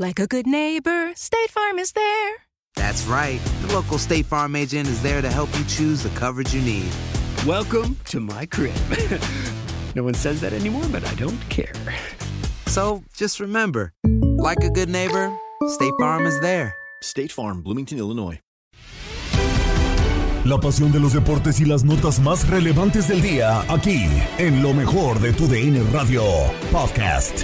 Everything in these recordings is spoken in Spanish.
Like a good neighbor, State Farm is there. That's right. The local State Farm agent is there to help you choose the coverage you need. Welcome to my crib. no one says that anymore, but I don't care. So just remember like a good neighbor, State Farm is there. State Farm, Bloomington, Illinois. La pasión de los deportes y las notas más relevantes del día, aquí, en lo mejor de tu DN Radio Podcast.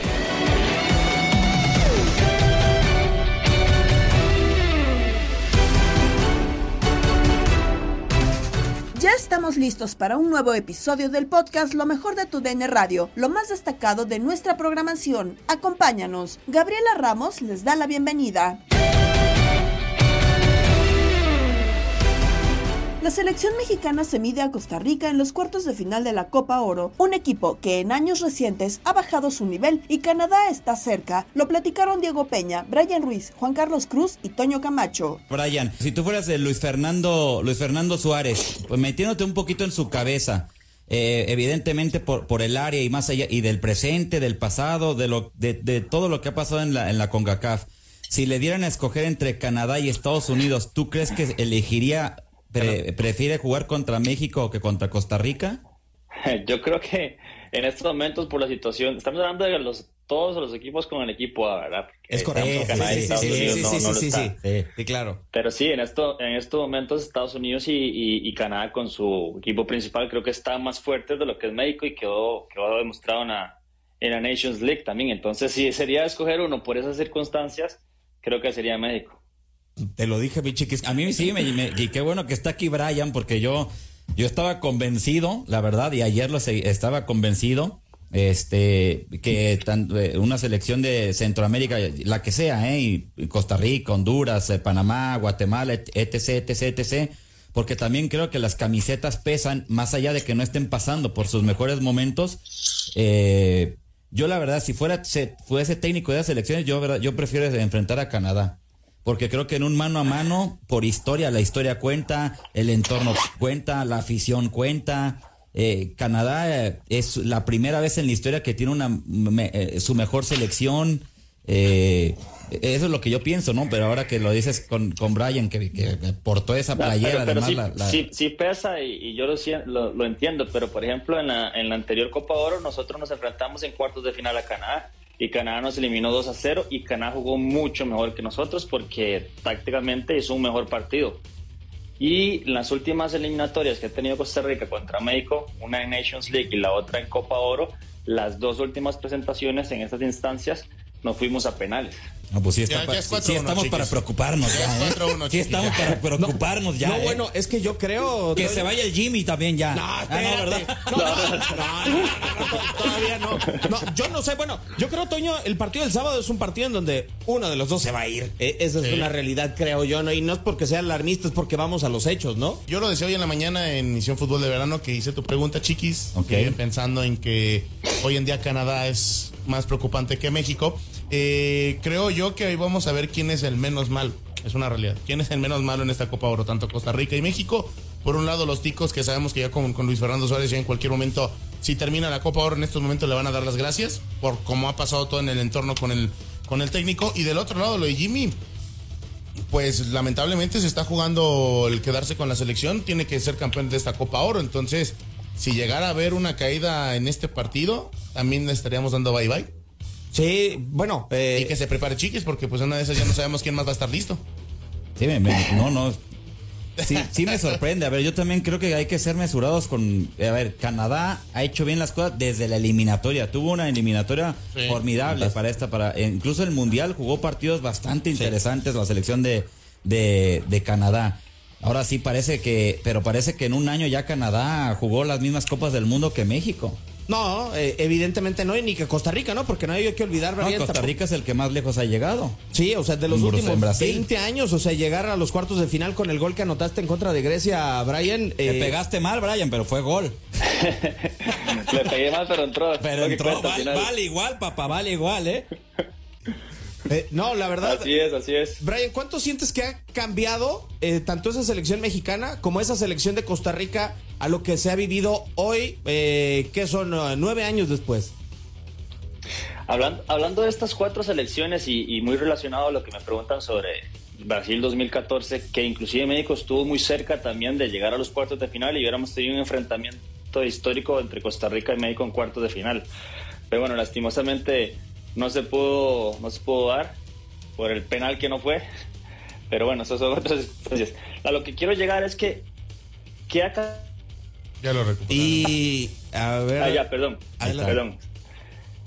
Estamos listos para un nuevo episodio del podcast Lo mejor de tu DN Radio, lo más destacado de nuestra programación. Acompáñanos. Gabriela Ramos les da la bienvenida. La selección mexicana se mide a Costa Rica en los cuartos de final de la Copa Oro, un equipo que en años recientes ha bajado su nivel y Canadá está cerca. Lo platicaron Diego Peña, Brian Ruiz, Juan Carlos Cruz y Toño Camacho. Brian, si tú fueras Luis Fernando, Luis Fernando Suárez, pues metiéndote un poquito en su cabeza, eh, evidentemente por, por el área y más allá, y del presente, del pasado, de lo, de, de todo lo que ha pasado en la, en la CONCACAF. Si le dieran a escoger entre Canadá y Estados Unidos, ¿tú crees que elegiría Pre ¿Prefiere jugar contra México que contra Costa Rica? Yo creo que en estos momentos, por la situación, estamos hablando de los todos los equipos con el equipo A, ¿verdad? Porque es correcto. Canadá sí, sí, sí, no, sí, no sí, está. sí, sí, claro. Pero sí, en, esto, en estos momentos Estados Unidos y, y, y, Canadá con su equipo principal creo que están más fuertes de lo que es México y quedó, quedó demostrado en la, en la Nations League también. Entonces, si sería escoger uno por esas circunstancias, creo que sería México. Te lo dije, mi chiquis. A mí sí, me, me, y qué bueno que está aquí Brian, porque yo, yo estaba convencido, la verdad, y ayer lo estaba convencido, este, que tan, una selección de Centroamérica, la que sea, ¿eh? Y Costa Rica, Honduras, eh, Panamá, Guatemala, etc., etc., porque también creo que las camisetas pesan, más allá de que no estén pasando por sus mejores momentos. Eh, yo, la verdad, si fuera, se, fuese técnico de las selecciones, yo, yo prefiero enfrentar a Canadá porque creo que en un mano a mano, por historia, la historia cuenta, el entorno cuenta, la afición cuenta. Eh, Canadá eh, es la primera vez en la historia que tiene una me, eh, su mejor selección. eso es lo que yo pienso, ¿no? Pero ahora que lo dices con, con Brian, que, que portó esa playera, pero, pero además sí, la, la... Sí, sí, pesa y, y yo lo, lo, lo, entiendo, pero por ejemplo en la, en la anterior Copa Oro nosotros nos enfrentamos en cuartos de final a Canadá y Canadá nos eliminó 2 a 0 y Canadá jugó mucho mejor que nosotros porque tácticamente hizo un mejor partido. Y las últimas eliminatorias que ha tenido Costa Rica contra México, una en Nations League y la otra en Copa Oro, las dos últimas presentaciones en estas instancias nos fuimos a penales. No, pues sí, está ya, pa, ya sí, sí estamos chiquis. para preocuparnos ya, ya ¿eh? 4 sí estamos para preocuparnos no, ya. No, ¿eh? bueno, es que yo creo que se vaya el Jimmy también ya. No, ah, no, ¿verdad? No, no, no, todavía no. no. Yo no sé, bueno, yo creo Toño, el partido del sábado es un partido en donde uno de los dos se va a ir. Eh, esa es sí. una realidad, creo yo, ¿no? Y no es porque sea alarmista, es porque vamos a los hechos, ¿no? Yo lo decía hoy en la mañana en Misión Fútbol de Verano que hice tu pregunta, chiquis, okay. pensando en que hoy en día Canadá es más preocupante que México. Eh, creo yo que ahí vamos a ver quién es el menos malo. Es una realidad. ¿Quién es el menos malo en esta Copa Oro? Tanto Costa Rica y México. Por un lado, los ticos que sabemos que ya con, con Luis Fernando Suárez ya en cualquier momento, si termina la Copa Oro en estos momentos le van a dar las gracias por cómo ha pasado todo en el entorno con el, con el técnico. Y del otro lado, lo de Jimmy, pues lamentablemente se está jugando el quedarse con la selección, tiene que ser campeón de esta Copa Oro. Entonces, si llegara a haber una caída en este partido, también estaríamos dando bye bye. Sí, bueno. eh, Y que se prepare chiquis, porque pues una de esas ya no sabemos quién más va a estar listo. Sí, me- me- no, no. Sí, sí me sorprende. A ver, yo también creo que hay que ser mesurados con... A ver, Canadá ha hecho bien las cosas desde la eliminatoria. Tuvo una eliminatoria Sí. formidable para esta, para... eh, Incluso el Mundial jugó partidos bastante interesantes la selección de, de, de Canadá. Ahora sí parece que... Pero parece que en un año ya Canadá jugó las mismas Copas del Mundo que México. No, eh, evidentemente no, y ni que Costa Rica, ¿no? Porque no hay que olvidar, No, Brian, Costa Rica es el que más lejos ha llegado. Sí, o sea, de los En últimos Brasil. 20 años, o sea, llegar a los cuartos de final con el gol que anotaste en contra de Grecia, Brian. Te eh, pegaste mal, Brian, pero fue gol. Le pegué mal, pero entró. Pero entró, vale, vale igual, papá, vale igual, ¿eh? Eh, no, la verdad. Así es, así es. Brian, ¿cuánto sientes que ha cambiado eh, tanto esa selección mexicana como esa selección de Costa Rica a lo que se ha vivido hoy, eh, que son eh, nueve años después? Hablando, hablando de estas cuatro selecciones y, y muy relacionado a lo que me preguntan sobre Brasil 2014, que inclusive México estuvo muy cerca también de llegar a los cuartos de final y hubiéramos tenido un enfrentamiento histórico entre Costa Rica y México en cuartos de final. Pero bueno, lastimosamente no se pudo, no se pudo dar por el penal que no fue. Pero bueno, eso son otras circunstancias. A lo que quiero llegar es que, ¿qué acá? Ya lo recuperé. Y, a ver. Ah, ya, perdón. Perdón.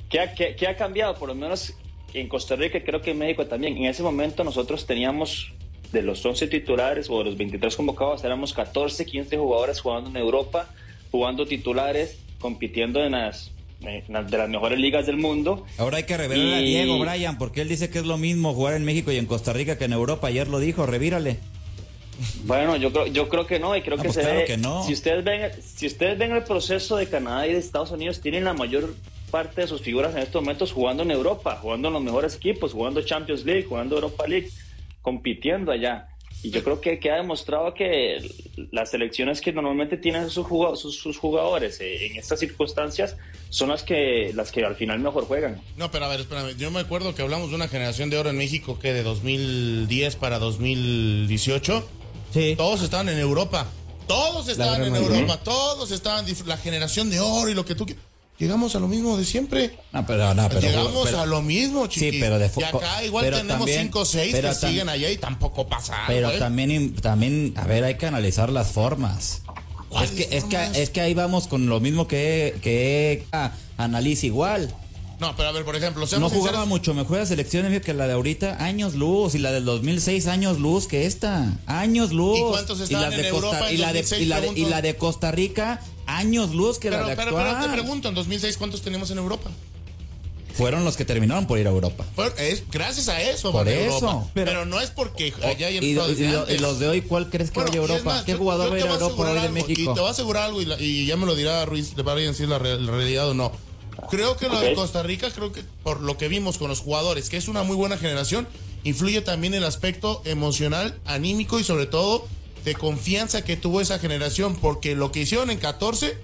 ¿Qué ha, qué- qué ha cambiado? Por lo menos en Costa Rica, y creo que en México también. En ese momento nosotros teníamos de los 11 titulares o de los 23 convocados, éramos 14, 15 jugadores jugando en Europa, jugando titulares, compitiendo en las- de las mejores ligas del mundo. Ahora hay que revelar a Diego, Brian, porque él dice que es lo mismo jugar en México y en Costa Rica que en Europa. Ayer lo dijo, revírale. Bueno, yo creo, yo creo que no, y creo No, que pues se claro ve- que no. Si ustedes ven, si ustedes ven el proceso de Canadá y de Estados Unidos, tienen la mayor parte de sus figuras en estos momentos jugando en Europa, jugando en los mejores equipos, jugando Champions League, jugando Europa League, compitiendo allá. Y yo creo que, que ha demostrado que las selecciones que normalmente tienen sus, sus, sus jugadores eh, en estas circunstancias son las que, las que al final mejor juegan. No, pero a ver, espérame. Yo me acuerdo que hablamos de una generación de oro en México que de 2010 para 2018. Sí. Todos estaban en Europa. Todos estaban en. Europa. Todos estaban. dif- La generación de oro y lo que tú quieras. Llegamos a lo mismo de siempre. No, pero no, pero Llegamos pero- a lo mismo, chiquis. Sí, pero de Y acá igual tenemos también- 5 o 6 que siguen allá y tampoco pasa Pero ¿eh? también, también, a ver, hay que analizar las formas. Es ¿Cuáles que, es que, es que ahí vamos con lo mismo que, que ah, analiza igual. No, pero a ver, por ejemplo, No jugaba sinceros. mucho mejor la selección que la de ahorita, años luz, y la del 2006, años luz que esta, años luz. ¿Y cuántos estaban de en Costa, Europa en y la de, 2006, y, la de, y la de Costa Rica, años luz que Pero, la de pero, pero te actual. pregunto, en 2006, ¿cuántos tenemos en Europa? Fueron los que terminaron por ir a Europa. Fue- es gracias a eso, Por eso. Europa. Pero, Pero- no es porque allá hayan y, y- y lo- y antes. los de hoy, ¿cuál crees que Bueno, vaya a Europa? más, ¿Qué yo- jugador yo va a ir a Europa hoy de México? Y te voy a asegurar algo, y, la- y ya me lo dirá Ruiz, te va a decir la, la realidad o no. Creo que lo de. Costa Rica, creo que por lo que vimos con los jugadores, que es una muy buena generación, influye también el aspecto emocional, anímico y sobre todo de confianza que tuvo esa generación, porque lo que hicieron en 14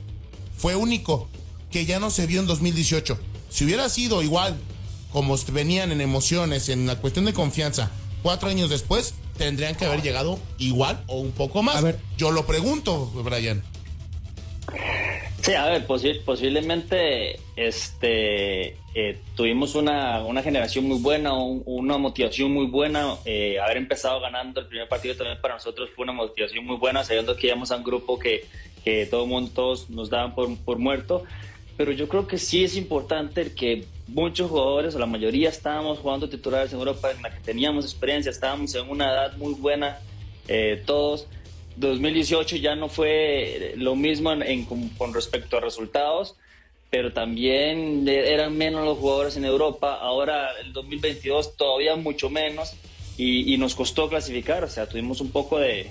fue único, que ya no se vio en 2018. Si hubiera sido igual, como venían en emociones, en la cuestión de confianza, cuatro años después, tendrían que haber llegado igual o un poco más. A ver. Yo lo pregunto, Brian. Sí, a ver, posi- posiblemente este, eh, tuvimos una, una generación muy buena, un- una motivación muy buena. eh, haber empezado ganando el primer partido también para nosotros fue una motivación muy buena, sabiendo que íbamos a un grupo que, que todo mundo, todos nos daban por, por muerto. Pero yo creo que sí es importante que muchos jugadores, o la mayoría, estábamos jugando titulares en Europa en la que teníamos experiencia, estábamos en una edad muy buena, eh, todos. 2018 ya no fue lo mismo con, respecto a resultados, pero también eran menos los jugadores en Europa. Ahora el 2022 todavía mucho menos y, nos costó clasificar. O sea, tuvimos un poco de,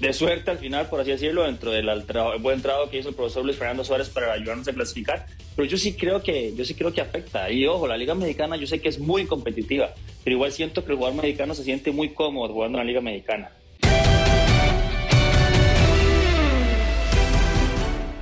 de suerte al final, por así decirlo, dentro del tra- buen trabajo que hizo el profesor Luis Fernando Suárez para ayudarnos a clasificar. pero yo sí creo que yo sí creo que afecta. Y ojo, la Liga Mexicana yo sé que es muy competitiva, pero igual siento que el jugador mexicano se siente muy cómodo jugando en la Liga Mexicana.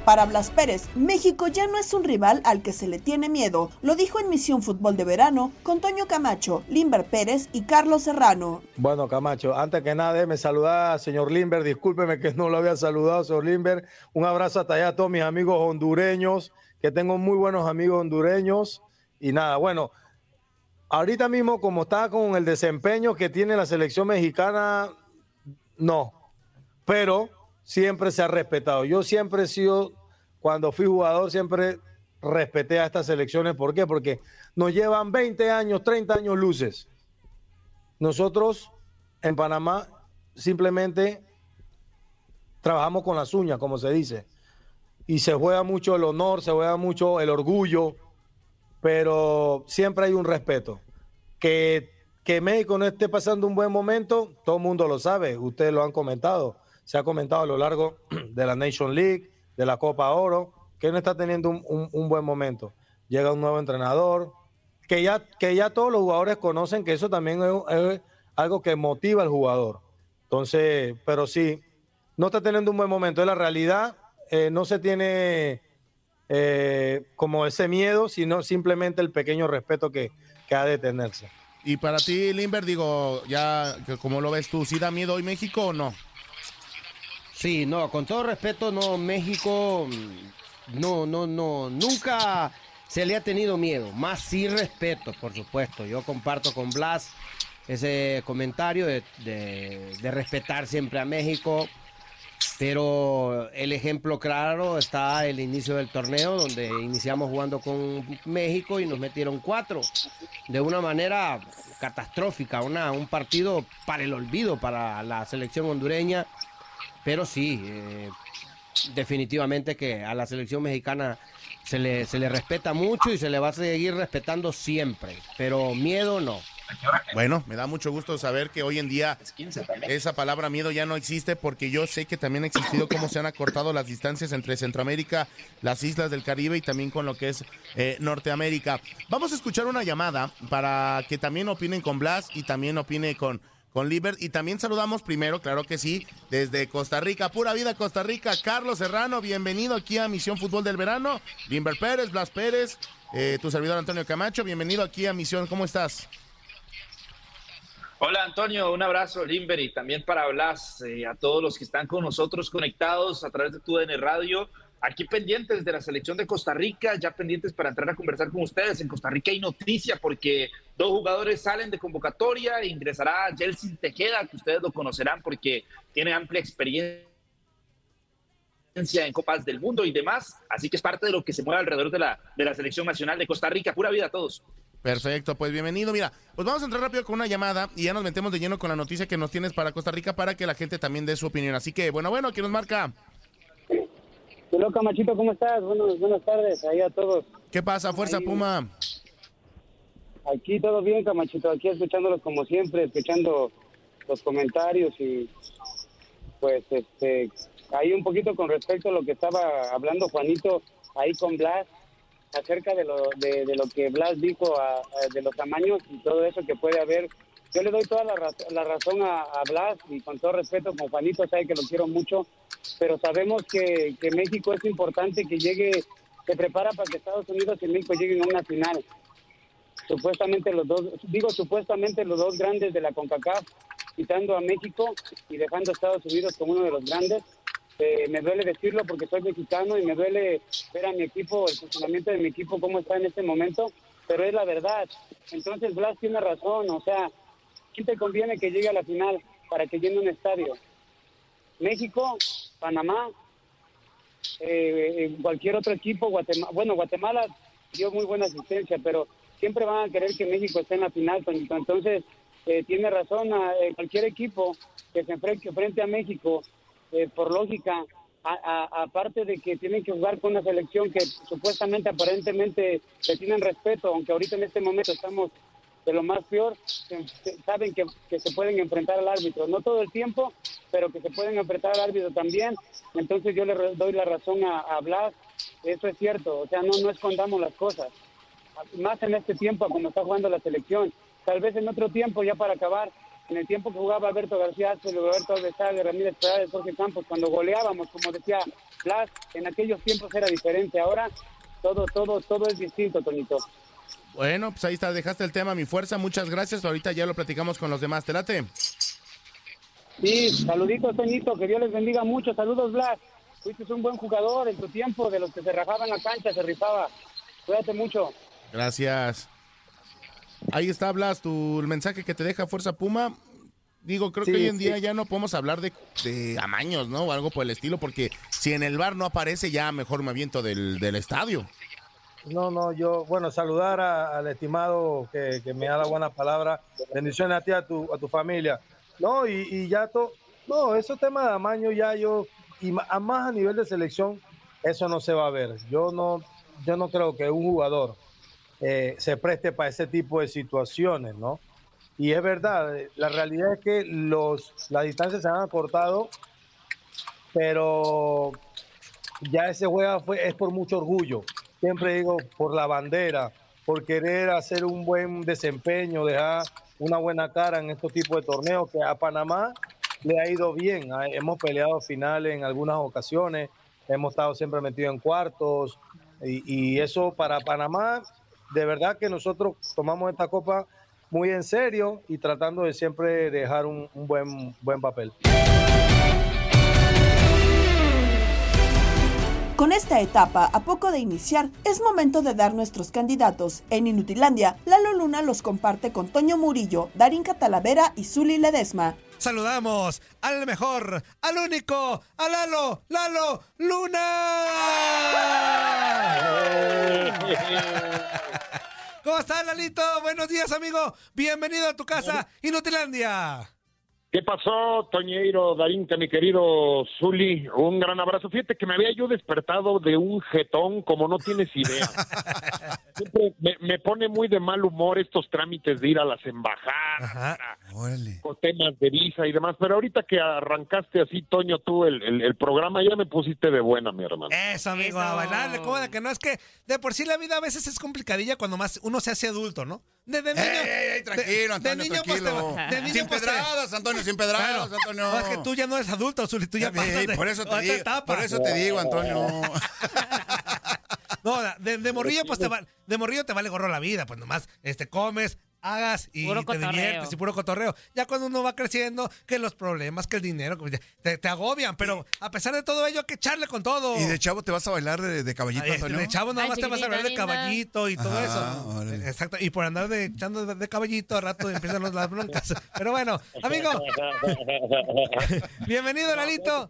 Para Blas Pérez, México ya no es un rival al que se le tiene miedo. Lo dijo en Misión Fútbol de Verano con Toño Camacho, Limber Pérez y Carlos Serrano. Bueno, Camacho, antes que nada, me saludar, señor Limber. Discúlpeme que no lo había saludado, señor Limber. Un abrazo hasta allá a todos mis amigos hondureños, que tengo muy buenos amigos hondureños. Y nada, bueno, ahorita mismo, como está con el desempeño que tiene la selección mexicana, no. Pero siempre se ha respetado. Yo siempre he sido, cuando fui jugador, siempre respeté a estas selecciones. ¿Por qué? Porque nos llevan 20 años, 30 años luces. Nosotros en Panamá simplemente trabajamos con las uñas, como se dice. Y se juega mucho el honor, se juega mucho el orgullo, pero siempre hay un respeto. Que, que México no esté pasando un buen momento, todo el mundo lo sabe, ustedes lo han comentado se ha comentado a lo largo de la Nation League, de la Copa Oro, que no está teniendo un, un, buen momento. Llega un nuevo entrenador, que ya, que ya todos los jugadores conocen que eso también es, es algo que motiva al jugador. Entonces, pero sí, no está teniendo un buen momento. Es la realidad, eh, no se tiene eh, como ese miedo, sino simplemente el pequeño respeto que, que ha de tenerse. Y para ti, Limber, digo, ya, ¿cómo lo ves tú? ¿Sí da miedo hoy México o no? Sí, no, con todo respeto, no, México, no, no, no, nunca se le ha tenido miedo, más sí respeto, por supuesto. Yo comparto con Blas ese comentario de, de, de respetar siempre a México, pero el ejemplo claro está el inicio del torneo, donde iniciamos jugando con México y nos metieron cuatro, de una manera catastrófica, una, un partido para el olvido para la selección hondureña pero sí, eh, definitivamente que a la selección mexicana se le, se le respeta mucho y se le va a seguir respetando siempre, pero miedo no. Bueno, me da mucho gusto saber que hoy en día esa palabra miedo ya no existe porque yo sé que también ha existido cómo se han acortado las distancias entre Centroamérica, las islas del Caribe y también con lo que es eh, Norteamérica. Vamos a escuchar una llamada para que también opinen con Blas y también opine con con Liber. Y también saludamos primero, claro que sí, desde Costa Rica, pura vida Costa Rica, Carlos Serrano, bienvenido aquí a Misión Fútbol del Verano. Limber Pérez, Blas Pérez, eh, tu servidor Antonio Camacho, bienvenido aquí a Misión, ¿cómo estás? Hola Antonio, un abrazo Limber y también para Blas, eh, a todos los que están con nosotros conectados a través de tu DN Radio aquí pendientes de la selección de Costa Rica, ya pendientes para entrar a conversar con ustedes. En Costa Rica hay noticia porque dos jugadores salen de convocatoria, ingresará Jelsin Tejeda, que ustedes lo conocerán porque tiene amplia experiencia en Copas del Mundo y demás, así que es parte de lo que se mueve alrededor de la, de la selección nacional de Costa Rica. Pura vida a todos. Perfecto, pues bienvenido. Mira, pues vamos a entrar rápido con una llamada y ya nos metemos de lleno con la noticia que nos tienes para Costa Rica para que la gente también dé su opinión. Así que, bueno, bueno, ¿quién nos marca? Hola, Camachito, ¿cómo estás? Buenas, buenas tardes ahí a todos. ¿Qué pasa, Fuerza ahí, Puma? Aquí todo bien, Camachito, aquí escuchándolos como siempre, escuchando los comentarios y pues este, ahí un poquito con respecto a lo que estaba hablando Juanito ahí con Blas acerca de lo, de, de lo que Blas dijo a, a, de los tamaños y todo eso que puede haber. Yo le doy toda la, la razón a, a, Blas y con todo respeto, como Juanito sabe que lo quiero mucho, pero sabemos que, que México es importante que llegue, se prepara para que Estados Unidos y México lleguen a una final. Supuestamente los dos, digo supuestamente los dos grandes de la CONCACAF, quitando a México y dejando a Estados Unidos como uno de los grandes. Eh, me duele decirlo porque soy mexicano y me duele ver a mi equipo, el funcionamiento de mi equipo, cómo está en este momento, pero es la verdad. Entonces Blas tiene razón, o sea, ¿quién te conviene que llegue a la final para que llene un estadio? México, Panamá, eh, cualquier otro equipo, Guatemala, bueno, Guatemala dio muy buena asistencia, pero siempre van a querer que México esté en la final, entonces eh, tiene razón eh, cualquier equipo que se enfrente frente a México, eh, por lógica, aparte de que tienen que jugar con una selección que supuestamente, aparentemente, le tienen respeto, aunque ahorita en este momento estamos de lo más peor, saben que, que, se pueden enfrentar al árbitro, no todo el tiempo, pero que se pueden enfrentar al árbitro también. Entonces yo le doy la razón a, a Blas Eso es cierto, o sea, no, no escondamos las cosas. Más en este tiempo, como está jugando la selección. Tal vez en otro tiempo, ya para acabar, en el tiempo que jugaba Alberto García, Alberto Alvesague, Ramírez Perales, Jorge Campos, cuando goleábamos, como decía Blas, en aquellos tiempos era diferente. Ahora todo, todo, todo es distinto, Tonito. Bueno, pues ahí está, dejaste el tema, mi fuerza, muchas gracias. Ahorita ya lo platicamos con los demás. ¿Te late? Sí, saluditos, Toñito, que Dios les bendiga mucho. Saludos, Blas. Fuiste un buen jugador en tu tiempo, de los que se rajaban la cancha, se rifaba. Cuídate mucho. Gracias. Ahí está, Blas, tu, el mensaje que te deja Fuerza Puma. Digo, creo Sí, que hoy en día sí. ya no podemos hablar de, de amaños, ¿no? O algo por el estilo, porque si en el bar no aparece, ya mejor me aviento del, del estadio. No, no, yo, bueno, saludar a- al estimado que, me da la buena palabra. Bendiciones a ti, a tu, a tu familia. No, y, ya todo, no, esos temas de amaño ya yo, y a más a nivel de selección, eso no se va a ver. Yo no, yo no creo que un jugador eh, se preste para ese tipo de situaciones, ¿no? Y es verdad, la realidad es que los, las distancias se han acortado, pero ya ese juega fue, es por mucho orgullo. Siempre digo, por la bandera, por querer hacer un buen desempeño, dejar una buena cara en estos tipos de torneos que a Panamá le ha ido bien. Ah, Hemos peleado finales en algunas ocasiones, hemos estado siempre metidos en cuartos y, eso para Panamá, de verdad que nosotros tomamos esta copa muy en serio y tratando de siempre dejar un, un buen, buen papel. Con esta etapa a poco de iniciar, es momento de dar nuestros candidatos. En Inutilandia, Lalo Luna los comparte con Toño Murillo, Darín Catalavera y Zuli Ledesma. Saludamos al mejor, al único, a Lalo, Lalo Luna. ¿Cómo estás, Lalito? Buenos días, amigo. Bienvenido a tu casa, Inutilandia. ¿Qué pasó, Toñeiro, Darinka, mi querido Zuli? Un gran abrazo. Fíjate que me había yo despertado de un jetón como no tienes idea. Siempre me, me pone muy de mal humor estos trámites de ir a las embajadas, con temas de visa y demás. Pero ahorita que arrancaste así, Toño, tú el, el- el programa, ya me pusiste de buena, mi hermano. Eso, amigo, a bailarle, ¿cómo de que no? Es que de por sí la vida a veces es complicadilla cuando más uno se hace adulto, ¿no? De, de niño, ey, ey, tranquilo, de- niño, pues, te tranquilo. va- de niño, Sin pues, pedradas, Antonio, sin pedradas, Claro. Antonio. No, es que tú ya no eres adulto, Zuli, tú ya Ey, pasas de por eso te digo, por eso te digo, Antonio. No, de, de morrillo, pues te va- de morrillo te vale gorro la vida, pues nomás este comes, hagas y Puro te cotorreo. diviertes y puro cotorreo. Ya cuando uno va creciendo, que los problemas, que el dinero, que te, te agobian, pero a pesar de todo ello hay que echarle con todo. ¿Y de chavo te vas a bailar de, de caballito, Ay, de chavo nada Ay, más te vas a hablar de caballito y todo Ajá, eso. órale. Exacto. Y por andar de, echando de, de caballito, a rato empiezan las broncas. Pero bueno, amigo, bienvenido, Lalito.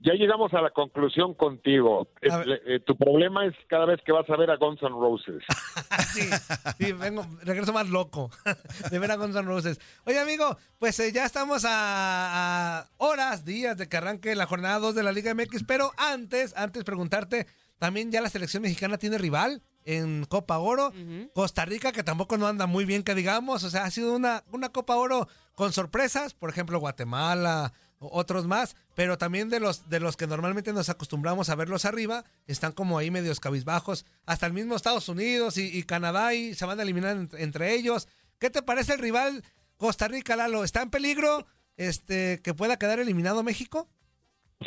Ya llegamos a la conclusión contigo. Es- eh, tu problema es cada vez que vas a ver a Guns N' Roses. Sí, vengo, regreso más loco de ver a Guns N' Roses. Oye, amigo, pues eh, ya estamos a, a horas, días de que arranque la jornada 2 de la Liga MX, pero antes, antes preguntarte, también ya la selección mexicana tiene rival en Copa Oro. Costa Rica, que tampoco no anda muy bien, que digamos, o sea, ha sido una, una Copa Oro con sorpresas, por ejemplo, Guatemala, otros más, pero también de los de los que normalmente nos acostumbramos a verlos arriba, están como ahí medios cabizbajos, hasta el mismo Estados Unidos y, Canadá y se van a eliminar ent- entre ellos. ¿Qué te parece el rival Costa Rica, Lalo? ¿Está en peligro este que pueda quedar eliminado México?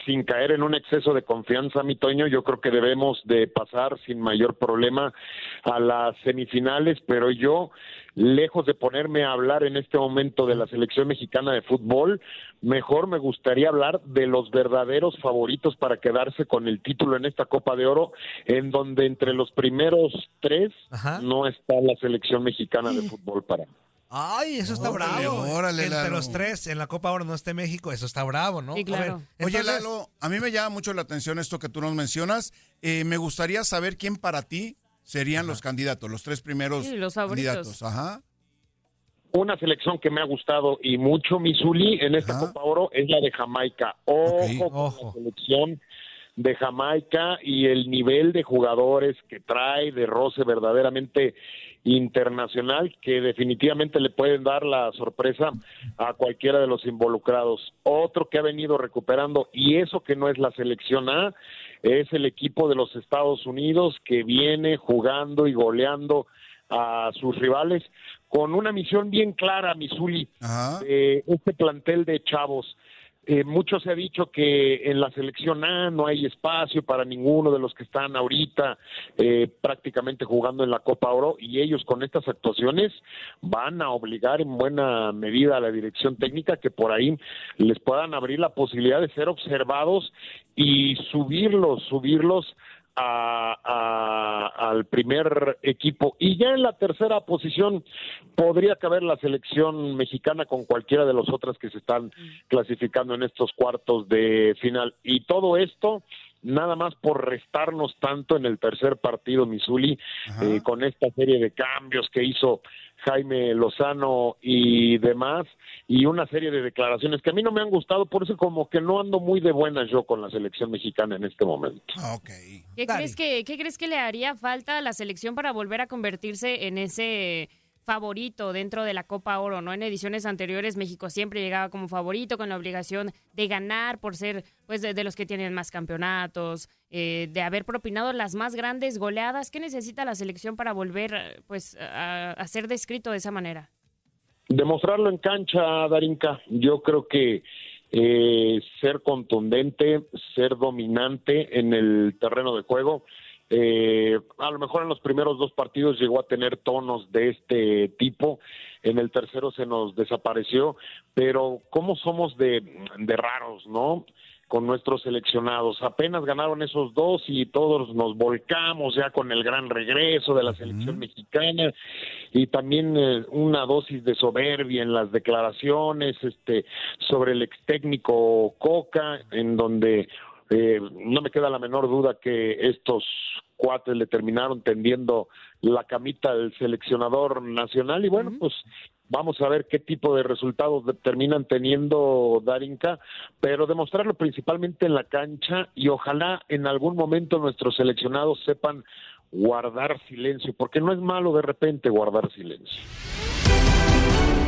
Sin caer en un exceso de confianza, mi Toño, yo creo que debemos de pasar sin mayor problema a las semifinales, pero yo, lejos de ponerme a hablar en este momento de la selección mexicana de fútbol, mejor me gustaría hablar de los verdaderos favoritos para quedarse con el título en esta Copa de Oro, en donde entre los primeros tres no está la selección mexicana de fútbol para. Ay, eso está Órale, bravo. órale, Entre Lalo. los tres en la Copa Oro no esté México, eso está bravo, ¿no? A ver, Oye, Lalo, a mí me llama mucho la atención esto que tú nos mencionas. Eh, me gustaría saber quién para ti serían los candidatos, los tres primeros Sí, los favoritos. candidatos. Ajá. Una selección que me ha gustado y mucho, Misuli, en esta Copa Oro es la de Jamaica. Ojo con la selección de Jamaica y el nivel de jugadores que trae de roce verdaderamente internacional que definitivamente le pueden dar la sorpresa a cualquiera de los involucrados. Otro que ha venido recuperando y eso que no es la selección A es el equipo de los Estados Unidos que viene jugando y goleando a sus rivales con una misión bien clara, Misuli, eh, este plantel de chavos. Eh, mucho se ha dicho que en la selección A no hay espacio para ninguno de los que están ahorita eh, prácticamente jugando en la Copa Oro y ellos con estas actuaciones van a obligar en buena medida a la dirección técnica que por ahí les puedan abrir la posibilidad de ser observados y subirlos, subirlos a, al primer equipo. Y ya en la tercera posición podría caber la selección mexicana con cualquiera de las otras que se están clasificando en estos cuartos de final. Y todo esto nada más por restarnos tanto en el tercer partido Misuli eh, con esta serie de cambios que hizo Jaime Lozano y demás, y una serie de declaraciones que a mí no me han gustado, por eso como que no ando muy de buenas yo con la selección mexicana en este momento. ¿Qué crees, que, ¿Qué crees que le haría falta a la selección para volver a convertirse en ese favorito dentro de la Copa Oro, ¿no? En ediciones anteriores México siempre llegaba como favorito con la obligación de ganar por ser pues de, los que tienen más campeonatos, eh, de haber propinado las más grandes goleadas. ¿Qué necesita la selección para volver pues a, ser descrito de esa manera? Demostrarlo en cancha, Darinka. Yo creo que eh, ser contundente, ser dominante en el terreno de juego eh, a lo mejor en los primeros dos partidos llegó a tener tonos de este tipo, en el tercero se nos desapareció, pero ¿cómo somos de, de raros, no? con nuestros seleccionados. Apenas ganaron esos dos y todos nos volcamos ya con el gran regreso de la selección mexicana y también eh, una dosis de soberbia en las declaraciones este sobre el ex técnico Coca en donde eh, no me queda la menor duda que estos cuates le terminaron tendiendo la camita al seleccionador nacional y bueno, pues vamos a ver qué tipo de resultados terminan teniendo Darinka, pero demostrarlo principalmente en la cancha y ojalá en algún momento nuestros seleccionados sepan guardar silencio, porque no es malo de repente guardar silencio.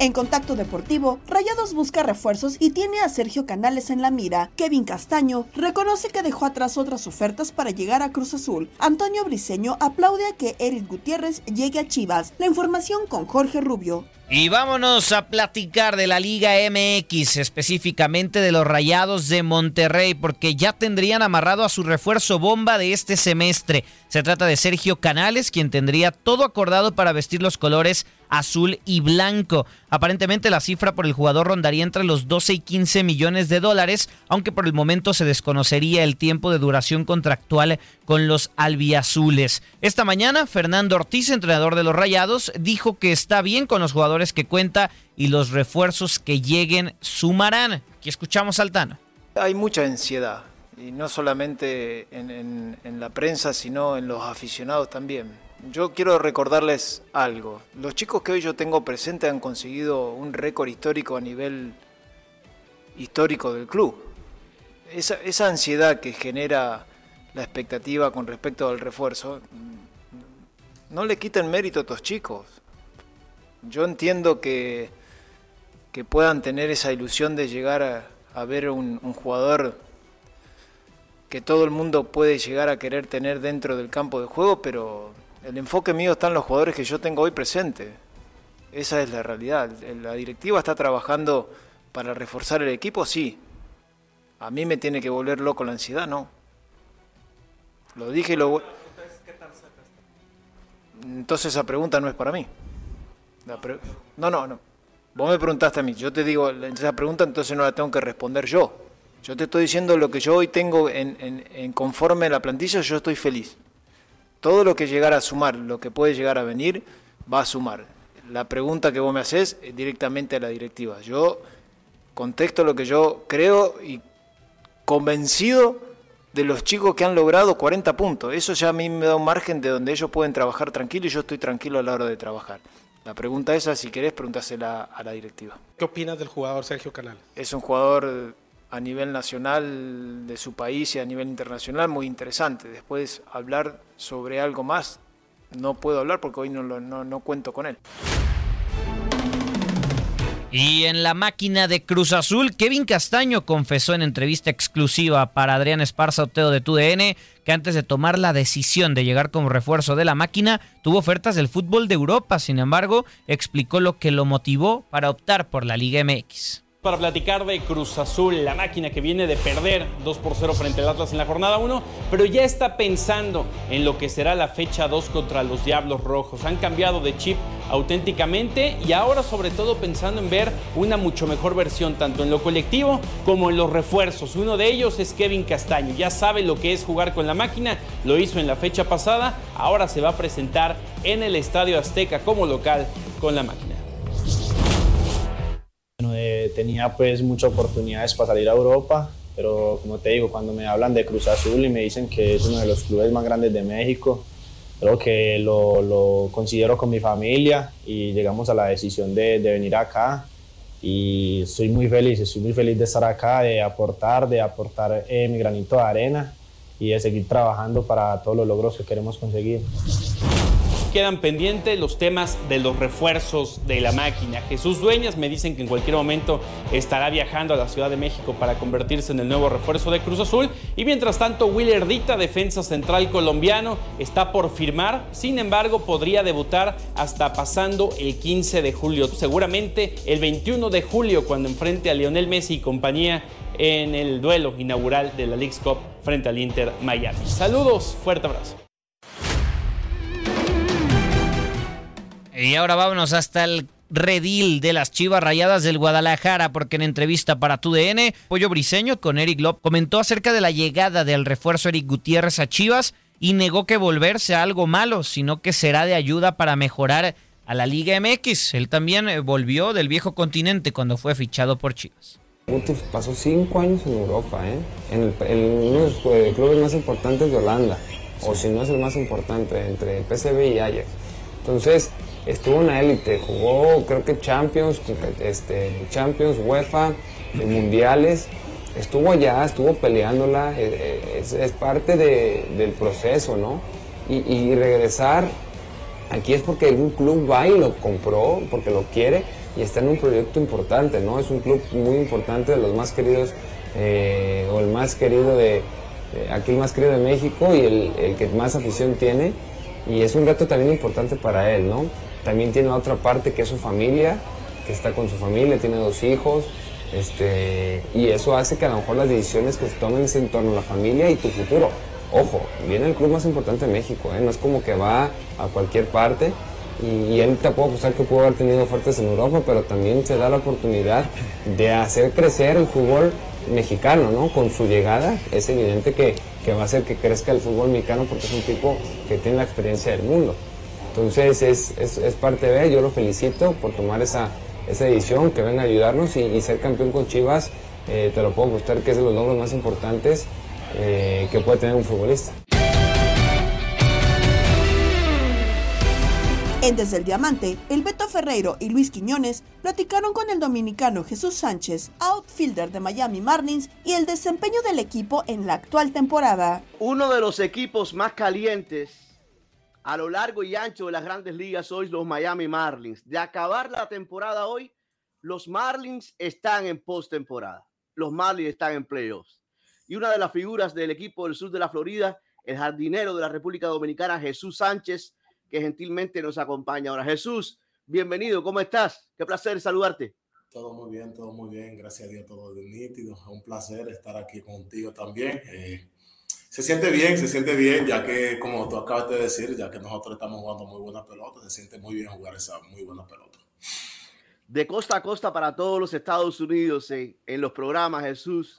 En Contacto Deportivo, Rayados busca refuerzos y tiene a Sergio Canales en la mira. Kevin Castaño reconoce que dejó atrás otras ofertas para llegar a Cruz Azul. Antonio Briseño aplaude a que Eric Gutiérrez llegue a Chivas. La información con Jorge Rubio. Y vámonos a platicar de la Liga MX, específicamente de los Rayados de Monterrey, porque ya tendrían amarrado a su refuerzo bomba de este semestre. Se trata de Sergio Canales, quien tendría todo acordado para vestir los colores azul y blanco. Aparentemente la cifra por el jugador rondaría entre los 12 y 15 millones de dólares, aunque por el momento se desconocería el tiempo de duración contractual con los albiazules. Esta mañana, Fernando Ortiz, entrenador de los Rayados, dijo que está bien con los jugadores que cuenta y los refuerzos que lleguen sumarán. Aquí escuchamos al Tano. Hay mucha ansiedad, y no solamente en, en la prensa, sino en los aficionados también yo quiero recordarles algo. Los chicos que hoy yo tengo presente han conseguido un récord histórico a nivel histórico del club. Esa, ansiedad que genera la expectativa con respecto al refuerzo, no le quiten mérito a estos chicos. Yo entiendo que, que puedan tener esa ilusión de llegar a, ver un jugador que todo el mundo puede llegar a querer tener dentro del campo de juego, pero el enfoque mío está en los jugadores que yo tengo hoy presente. Esa es la realidad. La directiva está trabajando para reforzar el equipo, sí, A mí me tiene que volver loco la ansiedad, no. Lo dije y lo... Entonces esa pregunta no es para mí. No, no, no. Vos me preguntaste a mí, yo te digo, esa pregunta entonces no la tengo que responder yo. Yo te estoy diciendo lo que yo hoy tengo en, conforme la plantilla, yo estoy feliz. Todo lo que llegara a sumar, lo que puede llegar a venir, va a sumar. La pregunta que vos me haces es directamente a la directiva. Yo contesto lo que yo creo y convencido de los chicos que han logrado 40 puntos. Eso ya a mí me da un margen de donde ellos pueden trabajar tranquilo y yo estoy tranquilo a la hora de trabajar. La pregunta esa, si querés, pregúntasela a la directiva. ¿Qué opinas del jugador Sergio Canales? Es un jugador a nivel nacional de su país y a nivel internacional muy interesante. Después hablar sobre algo más, no puedo hablar porque hoy no, no, no cuento con él. Y en la máquina de Cruz Azul, Kevin Castaño confesó en entrevista exclusiva para Adrián Esparza Oteo de TUDN que antes de tomar la decisión de llegar como refuerzo de la máquina, tuvo ofertas del fútbol de Europa. Sin embargo, explicó lo que lo motivó para optar por la Liga MX para platicar de Cruz Azul, la máquina que viene de perder 2 por 0 frente al Atlas en la jornada 1, pero ya está pensando en lo que será la fecha 2 contra los Diablos Rojos. Han cambiado de chip auténticamente y ahora sobre todo pensando en ver una mucho mejor versión tanto en lo colectivo como en los refuerzos. Uno de ellos es Kevin Castaño, ya sabe lo que es jugar con la máquina, lo hizo en la fecha pasada, ahora se va a presentar en el Estadio Azteca como local con la máquina. Tenía pues muchas oportunidades para salir a Europa, pero como te digo, cuando me hablan de Cruz Azul y me dicen que es uno de los clubes más grandes de México, creo que lo, lo considero con mi familia y llegamos a la decisión de, de venir acá. Y estoy muy feliz, estoy muy feliz de estar acá, de aportar, de aportar eh, mi granito de arena y de seguir trabajando para todos los logros que queremos conseguir quedan pendientes los temas de los refuerzos de la máquina. Jesús Dueñas me dicen que en cualquier momento estará viajando a la Ciudad de México para convertirse en el nuevo refuerzo de Cruz Azul. Y mientras tanto, Willer Dita, defensa central colombiano, está por firmar. Sin embargo, podría debutar hasta pasando el 15 de julio. Seguramente el 21 de julio, cuando enfrente a Lionel Messi y compañía en el duelo inaugural de la League's Cup frente al Inter Miami. Saludos, fuerte abrazo. Y ahora vámonos hasta el redil de las Chivas Rayadas del Guadalajara, porque en entrevista para TUDN, Pollo Briseño con Eric Lop comentó acerca de la llegada del refuerzo Eric Gutiérrez a Chivas y negó que volver sea algo malo, sino que será de ayuda para mejorar a la Liga MX. Él también eh, volvió del viejo continente cuando fue fichado por Chivas. pasó cinco años en Europa, ¿eh? en, uno de los eh, clubes más importantes de Holanda, o si no es el más importante, entre PSV y Ajax. Entonces, estuvo en la élite, jugó creo que Champions, este, Champions, UEFA, Mundiales, estuvo allá, estuvo peleándola, eh, eh, es, parte del proceso, ¿no? Y, regresar aquí es porque un club va y lo compró, porque lo quiere y está en un proyecto importante, ¿no? Es un club muy importante, de los más queridos, eh, o el más querido de, aquí el más querido de México y el que más afición tiene. Y es un reto también importante para él, ¿no? También tiene otra parte que es su familia, que está con su familia, tiene dos hijos, este, y eso hace que a lo mejor las decisiones que se tomen en torno a la familia y tu futuro. Ojo, viene el club más importante de México, ¿eh? no es como que va a cualquier parte. Y, él te puedo acusar que pudo haber tenido ofertas en Europa, pero también se da la oportunidad de hacer crecer el fútbol mexicano, ¿no? Con su llegada es evidente que, que va a hacer que crezca el fútbol mexicano porque es un tipo que tiene la experiencia del mundo. Entonces es, es, parte de, yo lo felicito por tomar esa, esa decisión, que venga a ayudarnos y, ser campeón con Chivas, eh, te lo puedo gustar que es de los logros más importantes eh, que puede tener un futbolista. En Desde el Diamante, el Beto Ferreiro y Luis Quiñones platicaron con el dominicano Jesús Sánchez, outfielder de Miami Marlins, y el desempeño del equipo en la actual temporada. Uno de los equipos más calientes a lo largo y ancho de las grandes ligas hoy los Miami Marlins. De acabar la temporada hoy, los Marlins están en postemporada. Los Marlins están en playoffs. Y una de las figuras del equipo del sur de la Florida, el jardinero de la República Dominicana, Jesús Sánchez, que gentilmente nos acompaña ahora. Jesús, bienvenido, ¿cómo estás? Qué placer saludarte. Todo muy bien, todo muy bien. Gracias a Dios, todo nítido. Es un placer estar aquí contigo también. Eh, se siente bien, se siente bien, ya que, como tú acabas de decir, ya que nosotros estamos jugando muy buena pelota, se siente muy bien jugar esa muy buena pelota. De costa a costa para todos los Estados Unidos, en, los programas, Jesús,